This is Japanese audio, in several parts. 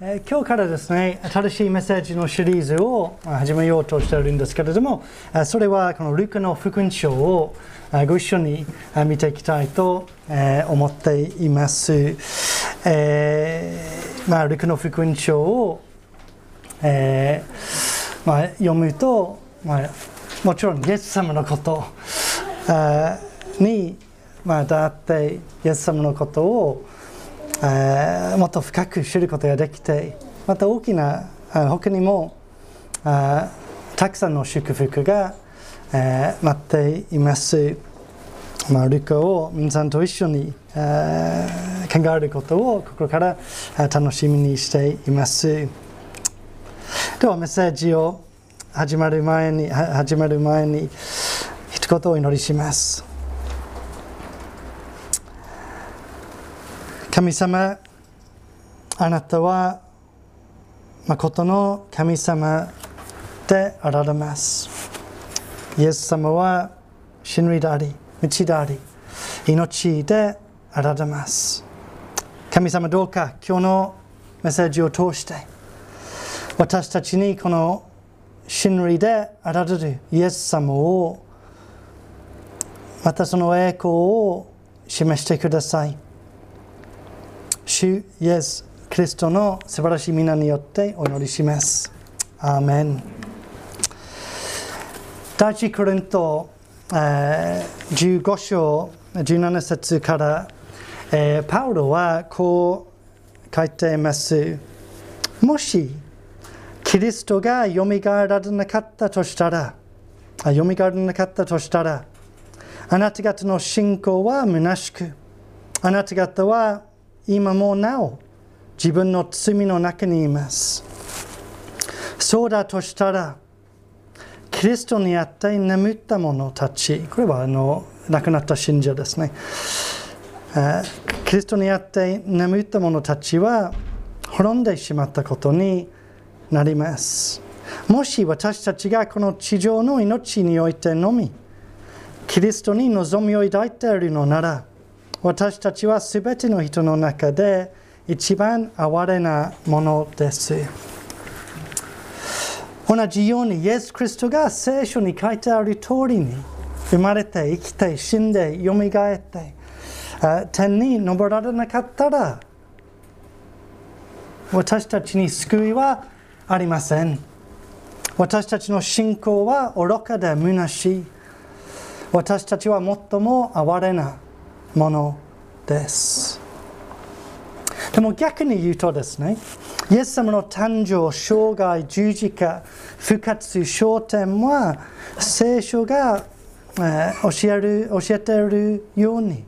え今日からですね新しいメッセージのシリーズを始めようとしているんですけれどもそれはこのルカの福音書をご一緒に見ていきたいと、思っています、えーまあ、ルカの福音書を、えーまあ、読むと、まあ、もちろんイエス様のことに、まあ、だってイエス様のことをあーもっと深く知ることができてまた大きな他にもたくさんの祝福が、え待っています。まあ、ルカを皆さんと一緒にあー考えることを心から楽しみにしています。ではメッセージを始まる前に始まる前に一言お祈りします。神様あなたは誠の神様であられます。イエス様は真理であり道であり命であられます。神様どうか今日のメッセージを通して私たちにこの真理であられるイエス様をまたその栄光を示してください。主イエス・キリストの素晴らしい皆によってお祈りします。アーメン。第一コリント、えー15章17節から、えーパウロはこう書いています。もしキリストがよみがえられなかったとしたら、あよみがえらなかったとしたら、あなた方の信仰は虚しく、あなた方は今もなお自分の罪の中にいます。そうだとしたら、キリストにあって眠った者たち、これはあの亡くなった信者ですね。キリストにあって眠った者たちは滅んでしまったことになります。もし私たちがこの地上の命においてのみ、キリストに望みを抱いているのなら、私たちはすべての人の中で一番哀れなものです。同じようにイエス・キリストが聖書に書いてある通りに生まれて生きて死んでよみがえって天に昇られなかったら私たちに救いはありません。私たちの信仰は愚かで虚しい。私たちは最も哀れなものです。でも逆に言うとですね、イエス様の誕生、生涯、十字架、復活、昇天は聖書が、えー教える教えているように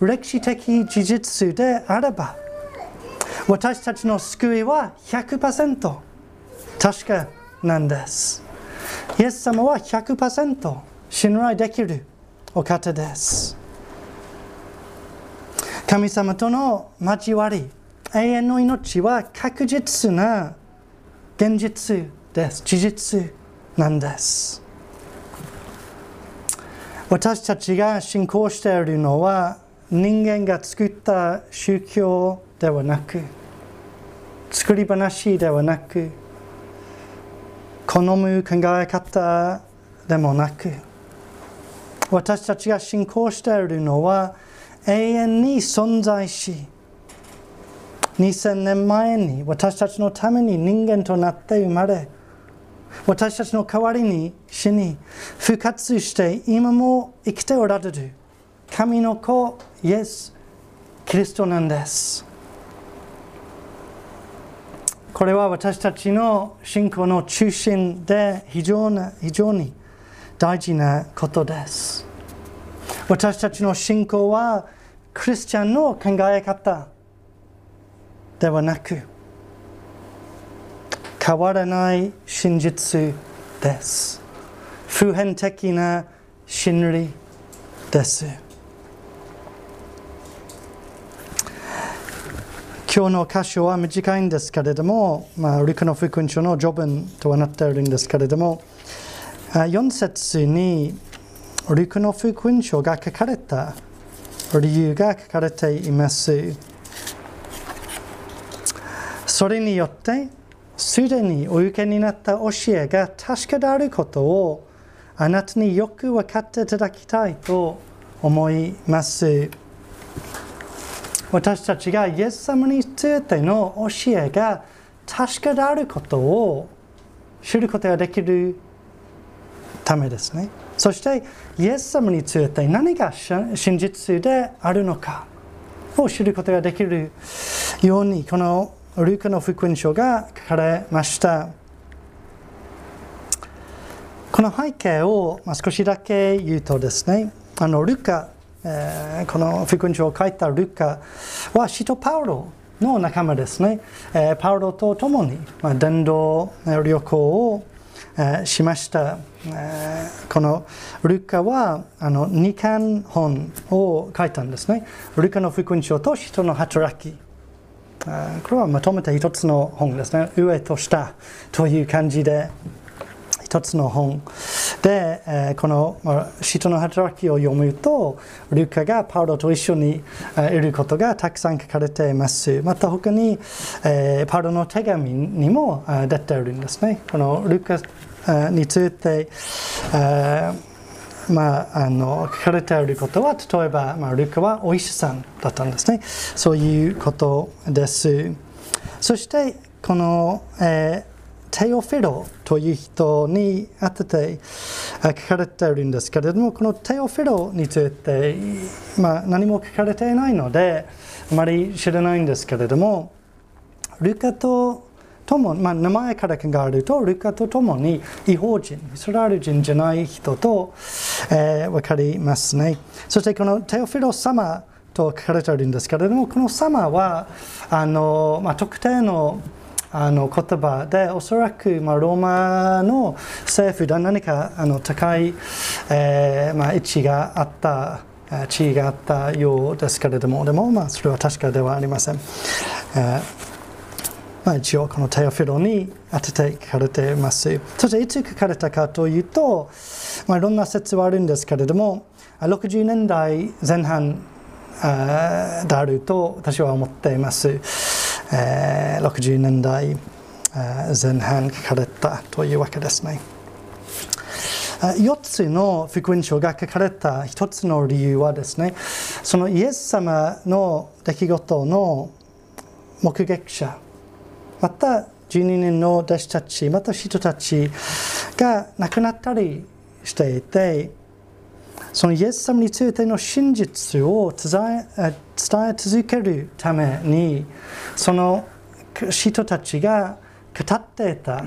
歴史的事実であれば私たちの救いは100%確かなんです。イエス様は100%信頼できるお方です。神様との交わり、永遠の命は確実な現実です。事実なんです。私たちが信仰しているのは人間が作った宗教ではなく、作り話ではなく、好む考え方でもなく、私たちが信仰しているのは永遠に存在し2000年前に私たちのために人間となって生まれ私たちの代わりに死に復活して今も生きておられる神の子イエス・キリストなんですこれは私たちの信仰の中心で非常な非常に大事なことです。私たちの信仰はクリスチャンの考え方ではなく変わらない真実です。普遍的な真理です。今日の箇所は短いんですけれども、まあ、ルカの福音書の序文とはなっているんですけれども、4節にルカの福音書が書かれた理由が書かれています。それによってすでにお受けになった教えが確かであることをあなたによく分かっていただきたいと思います私たちがイエス様についての教えが確かであることを知ることができるためですねそしてイエス様について何が真実であるのかを知ることができるようにこのルカの福音書が書かれました。この背景を少しだけ言うとですねあのルカ、えー、この福音書を書いたルカは使徒パウロの仲間ですね、えー、パウロと共に、まあ、伝道旅行を、えー、しました、このルカはあの2巻本を書いたんですね。ルカの福音書と人の働き。これはまとめて一つの本ですね。上と下という感じで一つの本で、この人の働きを読むとルカがパウロと一緒にいることがたくさん書かれています。また他に、パウロの手紙にも出ているんですね。このルカについて、えまあ、あの書かれていることは例えば、まあ、ルカはお医者さんだったんですね。そういうことです。そしてこの、えーテオフィロという人に当てて書かれているんですけれども、このテオフィロについて、まあ、何も書かれていないので、あまり知らないんですけれども、ルカととも、まあ、名前から考えると、ルカとともに違法人、イスラエル人じゃない人と、えー、分かりますね。そしてこのテオフィロ様と書かれているんですけれども、この様は、あのまあ、特定のあの言葉でおそらく、まあ、ローマの政府で何かあの高い、えーまあ、位置があった地位があったようですけれどもでも、まあ、それは確かではありません、えーまあ、一応このテオフィロに当てて書かれていますそしていつ書かれたかというと、まあ、いろんな説はあるんですけれども60年代前半であると私は思っています。えー、60年代前半書かれたというわけですね。4つの福音書が書かれた1つの理由はですね、そのイエス様の出来事の目撃者、また12人の弟子たち、また人たちが亡くなったりしていて、そのイエス様についての真実を伝え続けるためにその人たちが語っていた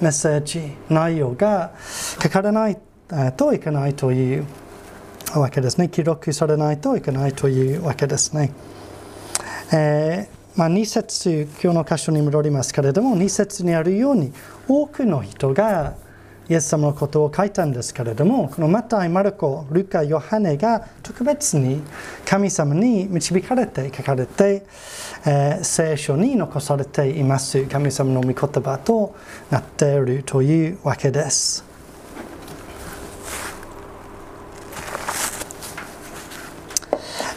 メッセージ内容が書かれないといけないというわけですね。記録されないといけないというわけですね、えーまあ、2節今日の箇所に戻りますけれども2節にあるように多くの人がイエス様のことを書いたんですけれども、このマタイ、マルコ、ルカ、ヨハネが特別に神様に導かれて書かれて、えー、聖書に残されています。神様の御言葉となっているというわけです。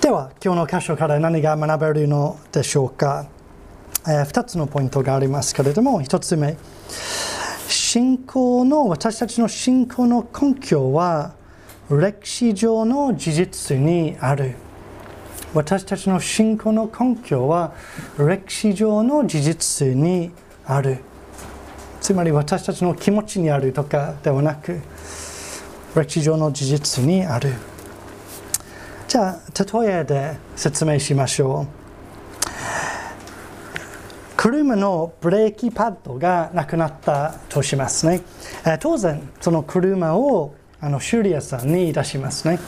では、今日の箇所から何が学べるのでしょうか。えー、2つのポイントがありますけれども、1つ目。信仰の私たちの信仰の根拠は歴史上の事実にある私たちの信仰の根拠は歴史上の事実にあるつまり私たちの気持ちにあるとかではなく歴史上の事実にあるじゃあ例えで説明しましょう車のブレーキパッドがなくなったとしますね。当然、その車をあの修理屋さんに出しますね。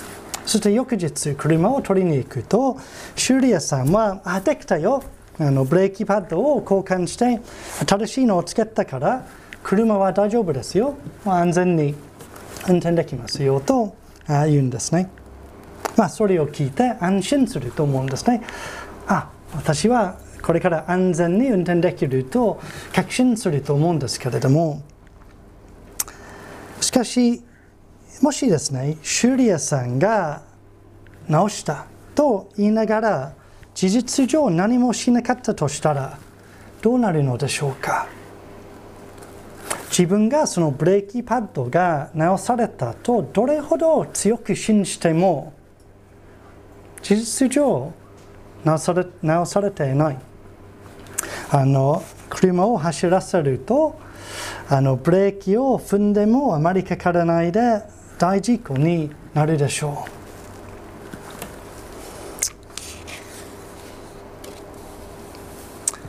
そして翌日、車を取りに行くと、修理屋さんは、あ、できたよ。あのブレーキパッドを交換して、新しいのをつけたから、車は大丈夫ですよ。安全に運転できますよと言うんですね。まあ、それを聞いて安心すると思うんですね。あ、私はこれから安全に運転できると確信すると思うんですけれどもしかしもしですね修理屋さんが直したと言いながら事実上何もしなかったとしたらどうなるのでしょうか自分がそのブレーキパッドが直されたとどれほど強く信じても事実上直され直されていない。あの車を走らせるとあのブレーキを踏んでもあまりかからないで大事故になるでしょう。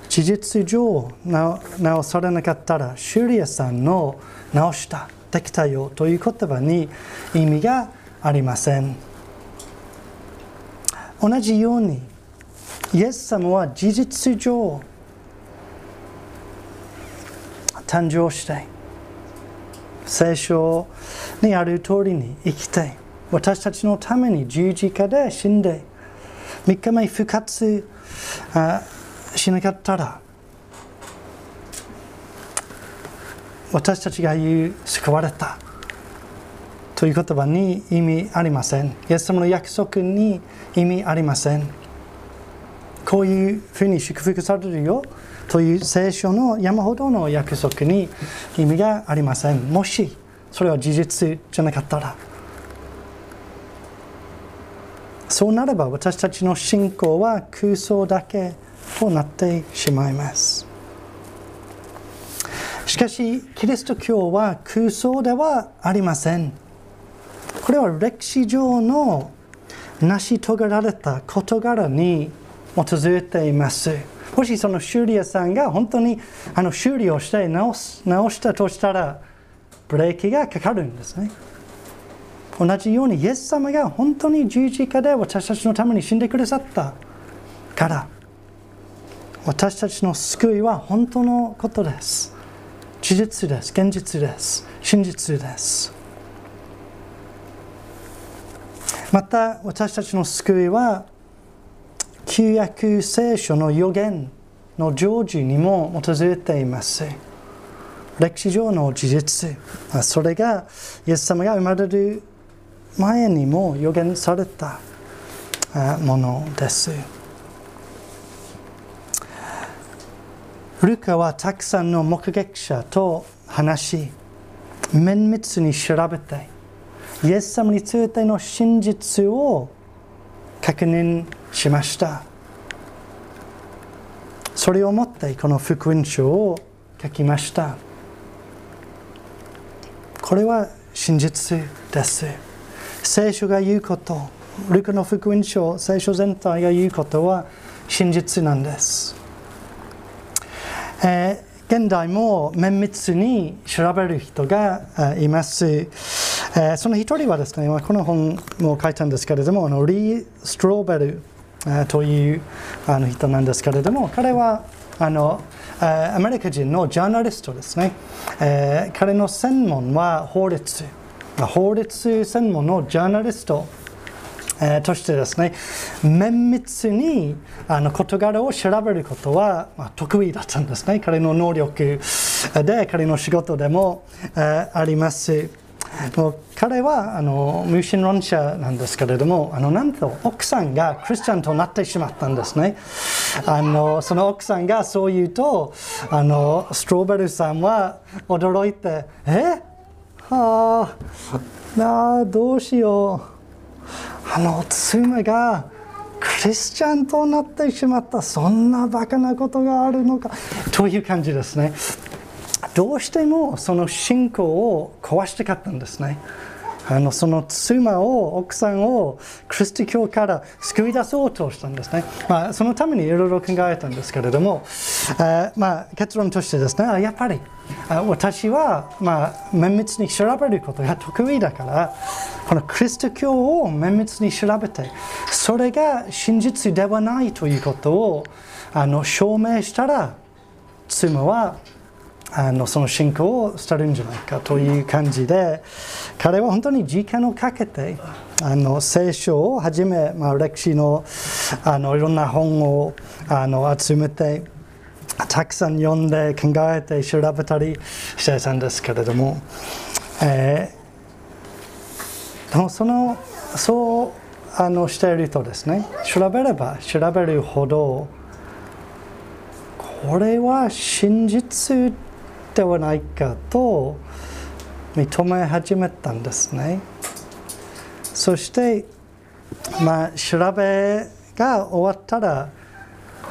事実上直されなかったら修理屋さんの直したできたよという言葉に意味がありません。同じようにイエス様は事実上誕生して聖書にある通りに生きて私たちのために十字架で死んで3日目復活しなかったら私たちが言う救われた。という言葉に意味ありません。イエス様の約束に意味ありません。こういうふうに祝福されるよという聖書の山ほどの約束に意味がありません。もしそれは事実じゃなかったら。そうなれば私たちの信仰は空想だけとなってしまいますしかしキリスト教は空想ではありませんこれは歴史上の成し遂げられた事柄に基づいていますもしその修理屋さんが本当にあの修理をして直す直したとしたらブレーキがかかるんですね同じようにイエス様が本当に十字架で私たちのために死んでくださったから私たちの救いは本当のことです。事実です。現実です。真実です。また私たちの救いは旧約聖書の予言の成就にも基づいています。歴史上の事実、それがイエス様が生まれる前にも予言されたものです。ルカはたくさんの目撃者と話し、綿密に調べて、イエス様についての真実を確認しました。それをもってこの福音書を書きました。これは真実です。聖書が言うこと、ルカの福音書、聖書全体が言うことは真実なんです。えー、現代も綿密に調べる人がいます。えー、その一人はですね、この本も書いたんですけれども、あのリー・ストローベル、えというあの人なんですけれども、彼はあのアメリカ人のジャーナリストですね。えー、彼の専門は法律。法律専門のジャーナリストえー、としてですね綿密にあの事柄を調べることは、まあ、得意だったんですね彼の能力で彼の仕事でも、えー、あります彼はあの無神論者なんですけれどもあのなんと奥さんがクリスチャンとなってしまったんですね。あのその奥さんがそう言うとあのストロベルさんは驚いて「え？はああどうしよう。あの妻がクリスチャンとなってしまった。そんなバカなことがあるのか。という感じですね。どうしてもその信仰を壊したかったんですね。あのその妻を奥さんをクリスティ教から救い出そうとしたんですね、まあ、そのためにいろいろ考えたんですけれども、あまあ、結論としてですねやっぱり私は、まあ、綿密に調べることが得意だからこのクリスト教を綿密に調べてそれが真実ではないということをあの証明したら妻はあのその信仰を捨てるんじゃないかという感じで彼は本当に時間をかけてあの聖書をはじめ、まあ、歴史のあのいろんな本をあの集めてたくさん読んで考えて調べたりしてたんですけれども、えー、でもそのそうあのしているとですね調べれば調べるほどこれは真実ではないかと認め始めたんですね。そしてまあ調べが終わったら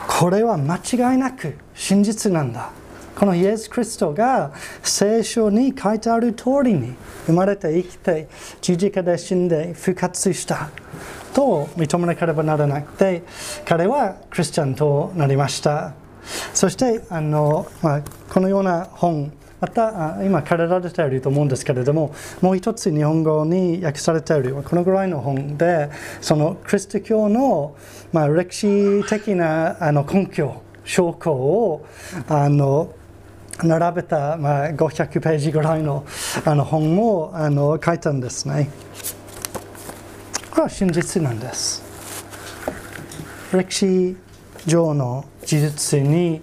これは間違いなく真実なんだ。このイエス・キリストが聖書に書いてある通りに生まれて生きて十字架で死んで復活した。と認めなければならなくて彼はクリスチャンとなりました。そしてあの、まあ、このような本また今借りられていると思うんですけれどももう一つ日本語に訳されているこのぐらいの本でそのクリスト教の、まあ、歴史的なあの根拠証拠をあの並べた、まあ、500ページぐらいのあの本もあの書いたんですね。これは真実なんです。歴史上の事実に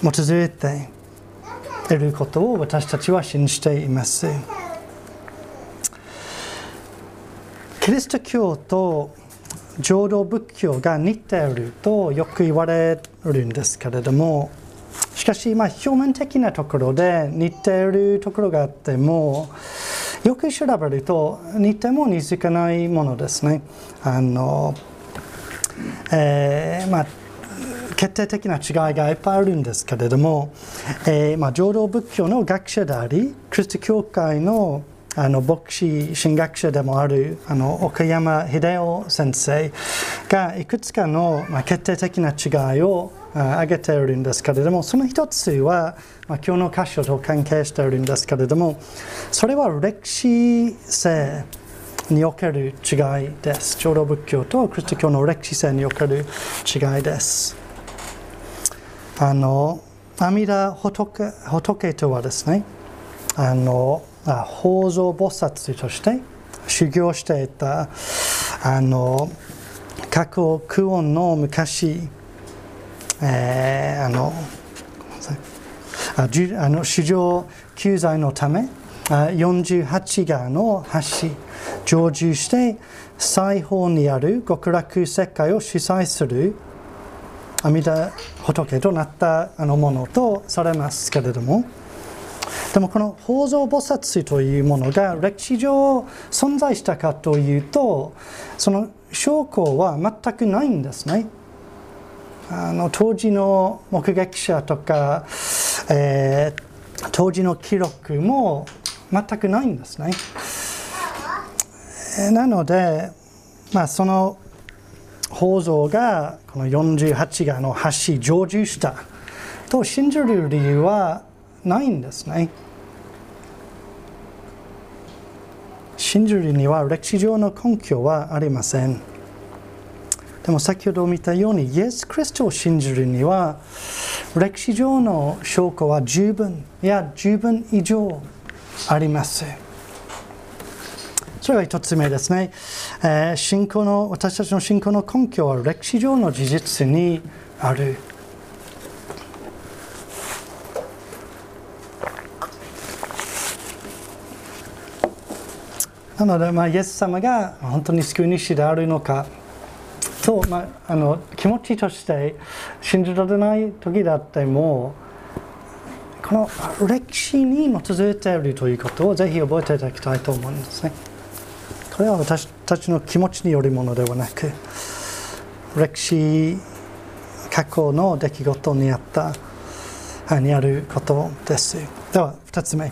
基づいていることを私たちは信じています。キリスト教と浄土仏教が似ているとよく言われるんですけれどもしかし、まあ、表面的なところで似ているところがあってもよく調べると似ても似つかないものですね。あのえー、まあ決定的な違いがいっぱいあるんですけれども、えーまあ、浄土仏教の学者でありクリスト教会のあの牧師神学者でもあるあの岡山秀夫先生がいくつかの、まあ、決定的な違いを挙げているんですけれどもその一つは、まあ、今日の箇所と関係しているんですけれどもそれは歴史性における違いです。浄土仏教とクリスト教の歴史性における違いです。あの阿弥陀仏仏とはですねあの法蔵菩薩として修行していたあの過去苦音の昔、えー、あのああの市場救済のため48がの橋成就して西方にある極楽世界を主催する阿弥陀仏となったあのものとされますけれどもでもこの法蔵菩薩というものが歴史上存在したかというとその証拠は全くないんですね。あの当時の目撃者とか、えー、当時の記録も全くないんですね。なので、まあ、その法蔵がこの48がの橋成就したと信じる理由はないんですね。信じるには歴史上の根拠はありません。でも先ほど見たようにイエス・クリストを信じるには歴史上の証拠は十分いや十分以上あります。それが一つ目ですね、えー、信仰の私たちの信仰の根拠は歴史上の事実にある。なので、まあ、イエス様が本当に救い主であるのかと、まあ、あの気持ちとして信じられない時だってもこの歴史に基づいているということをぜひ覚えていただきたいと思うんですね。これは私たちの気持ちによるものではなく歴史過去の出来事にあったにあることです。では2つ目。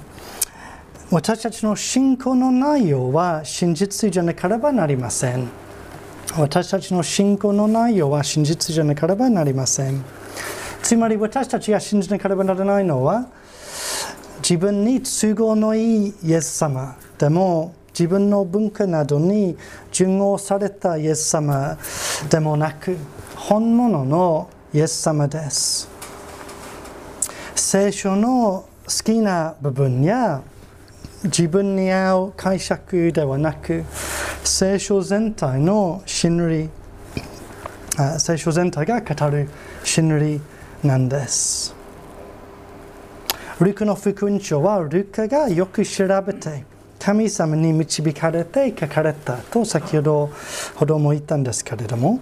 私たちの信仰の内容は真実じゃなければなりません。私たちの信仰の内容は真実じゃなければなりません。つまり私たちが信じなければならないのは自分に都合のいいイエス様でも自分の文化などに順応されたイエス様でもなく本物のイエス様です。聖書の好きな部分や自分に合う解釈ではなく聖書全体の真理聖書全体が語る真理なんですルカの福音書はルカがよく調べて神様に導かれて書かれたと先ほどほども言ったんですけれども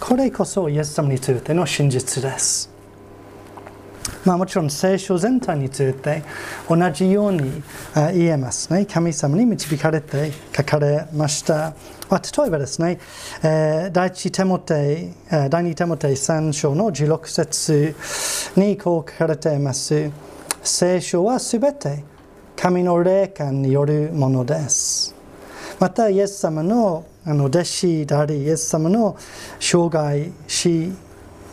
これこそイエス様についての真実ですまあ、もちろん聖書全体について同じように言えますね。神様に導かれて書かれました。まあ、例えばですね、え、第一テモテ、第二テモテ3章の16節にこう書かれています。聖書はすべて神の霊感によるものです。また、イエス様のあの弟子であり、イエス様の生涯、死、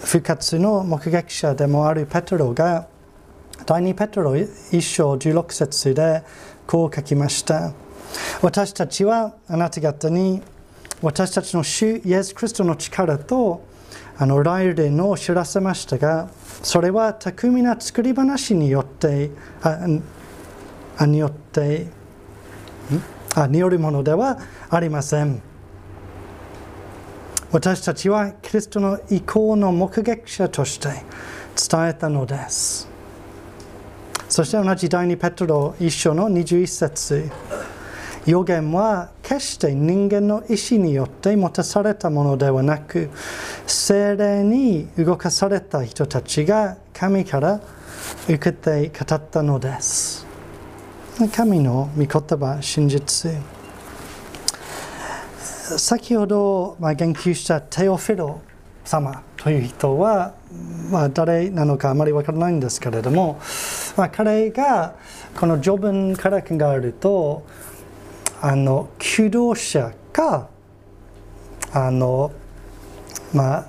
復活の目撃者でもあるペトロが第2ペトロ1章16節でこう書きました私たちはあなた方に私たちの主イエス・キリストの力とあの来年を知らせましたがそれは巧みな作り話によってあによってあによるものではありません。私たちはキリストの意向の目撃者として伝えたのです。そして同じ第2ペトロ一章の21節予言は決して人間の意志によって持たされたものではなく精霊に動かされた人たちが神から受けて語ったのです。神の御言葉、真実。先ほど、言及したテオフィロ様という人は、まあ、誰なのかあまり分からないんですけれども、まあ、彼がこの序文から考えるとあの求道者かあの、まあ、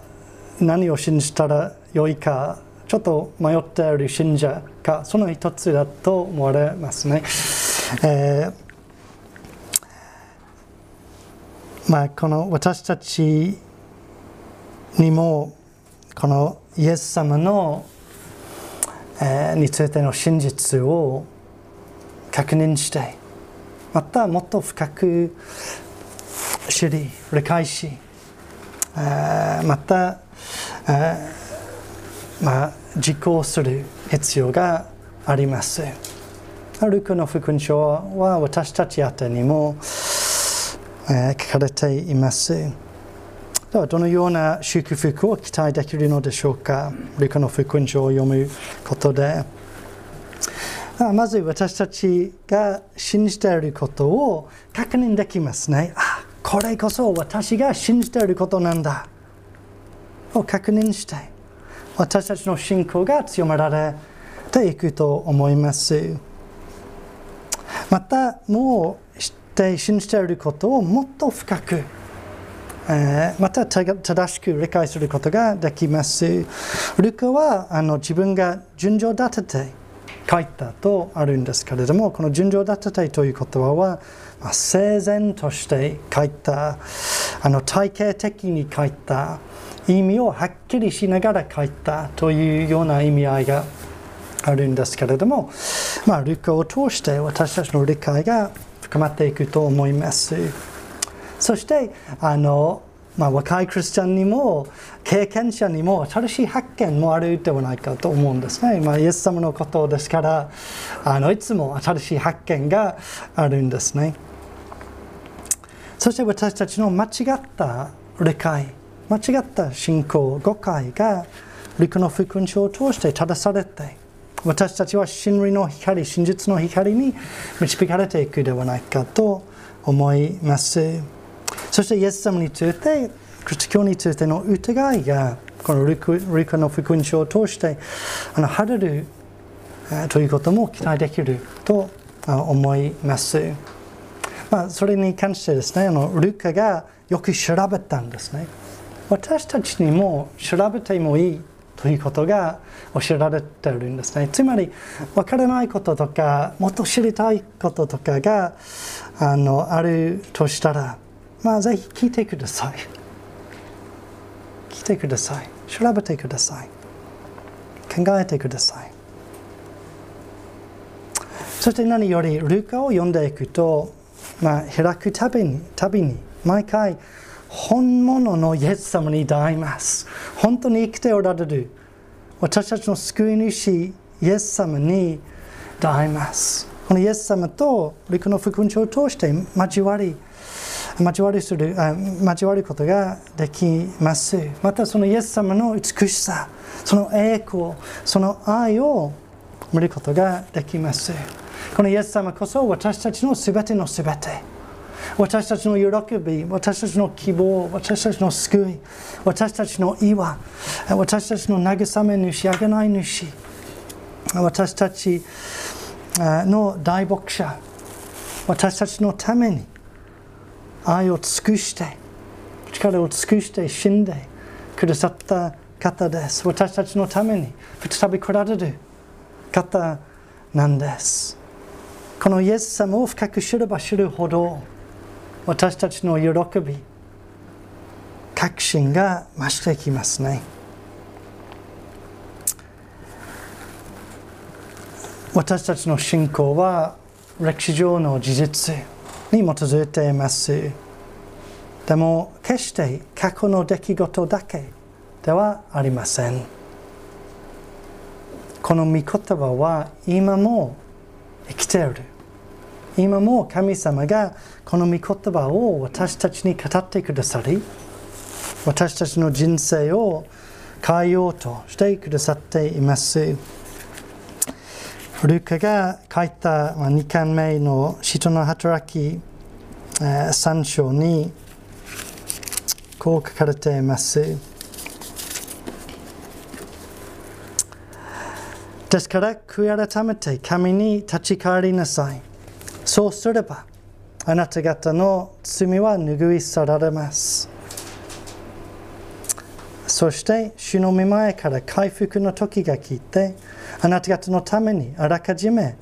何を信じたらよいかちょっと迷っている信者かその一つだと思われますね。えーまあ、この私たちにもこのイエス様の、えー、についての真実を確認してまたもっと深く知り理解し、また、えー、まあ、実行する必要があります。ルクの福音書は私たち宛にもえ書かれています。ではどのような祝福を期待できるのでしょうか？ルカの福音書を読むことで。まず私たちが信じていることを確認できますね。あこれこそ私が信じていることなんだ。を確認して私たちの信仰が強められていくと思います。またもう知って信じていることをもっと深く、えー、また正しく理解することができます。ルカはあの自分が順序立てて書いたとあるんですけれども、この順序立ててという言葉は、まあ、整然として書いた、あの体系的に書いた、意味をはっきりしながら書いたというような意味合いがあるんですけれども、まあ、ルカを通して私たちの理解が深まっていくと思います。そしてあの、まあ、若いクリスチャンにも経験者にも新しい発見もあるではないかと思うんですね。まあ、イエス様のことですからあのいつも新しい発見があるんですね。そして私たちの間違った理解間違った信仰誤解が陸の福音書を通して正されて私たちは真理の光、真実の光に導かれていくではないかと思います。そしてイエス様について、クリスト教についての疑いが、このリカの福音書を通してあの晴れるということも期待できると思います。まあ、それに関してですね、あのルカがよく調べたんですね。私たちにも調べてもいいということが教えられているんですね。つまり分からないこととかもっと知りたいこととかがあのあるとしたら、まあ、ぜひ聞いてください。聞いてください。調べてください。考えてください。そして何よりルカを読んでいくと、まあ、開くたびにたびに毎回本物のイエス様に出会います。本当に生きておられる私たちの救い主イエス様に出会います。このイエス様と陸の福音書を通して交わり、交わりする交わることができますまたそのイエス様の美しさその栄光その愛を見ることができますこのイエス様こそ私たちのすべてのすべて私たちの喜び私たちの希望私たちの救い私たちの岩私たちの慰め主あげない主私たちの大牧者私たちのために愛を尽くして力を尽くして死んでくださった方です。私たちのために再び来られる方なんです。このイエス様を深く知れば知るほど私たちの喜び確信が増していきますね。私たちの信仰は歴史上の事実に基づいています。でも決して過去の出来事だけではありません。この御言葉は今も生きている。今も神様がこの御言葉を私たちに語ってくださり私たちの人生を変えようとしてくださっています。ルカが書いた2巻目の人の働き3章にこう書かれていますですから悔い改めて神に立ち返りなさい。そうすればあなた方の罪は拭い去られますそして主の御前から回復の時が来てあなた方のためにあらかじめ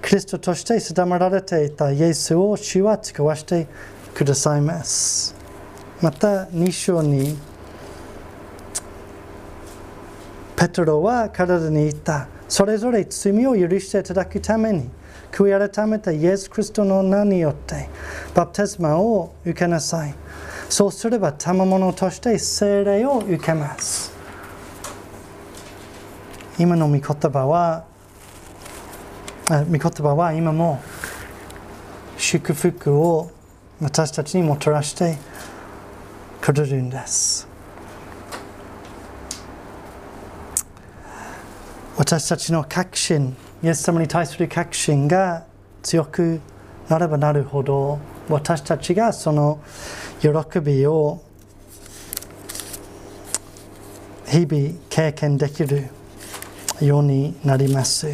キリストとして定められていたイエスを主は使わしてくださいますまた2章にペトロは体に言ったそれぞれ罪を許していただくために悔い改めたイエス・クリストの名によってバプテスマを受けなさい。そうすれば賜物として聖霊を受けます。今の御言葉は御言葉は今も祝福を私たちにもたらしてくれるんです。私たちの確信イエス様に対する確信が強くなればなるほど私たちがその喜びを日々経験できるようになります。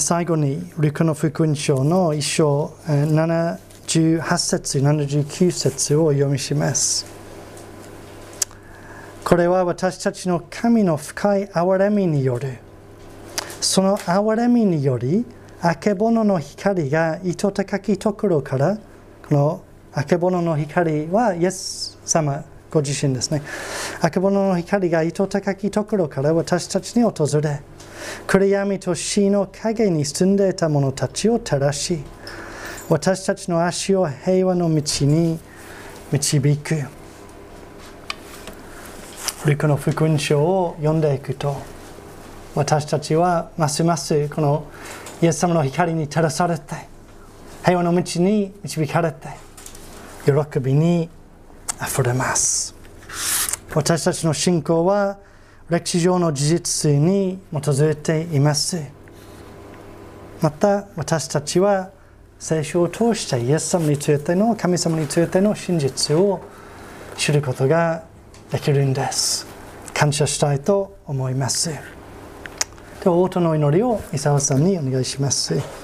最後にルカの福音書の一章78節79節を読みします。これは私たちの神の深い憐れみによるその憐れみによりあけぼのの光が糸高きところからこのあけぼのの光はイエス様ご自身ですね。あけぼのの光が糸高きところから私たちに訪れ、暗闇と死の影に住んでいた者たちを照らし、私たちの足を平和の道に導く。ルカの福音書を読んでいくと、私たちはますますこのイエス様の光に照らされて、平和の道に導かれて、喜びに溢れます。私たちの信仰は歴史上の事実に基づいています。また私たちは聖書を通してイエス様についての神様についての真実を知ることができるんです。感謝したいと思います。では応答の祈りを伊沢さんにお願いします。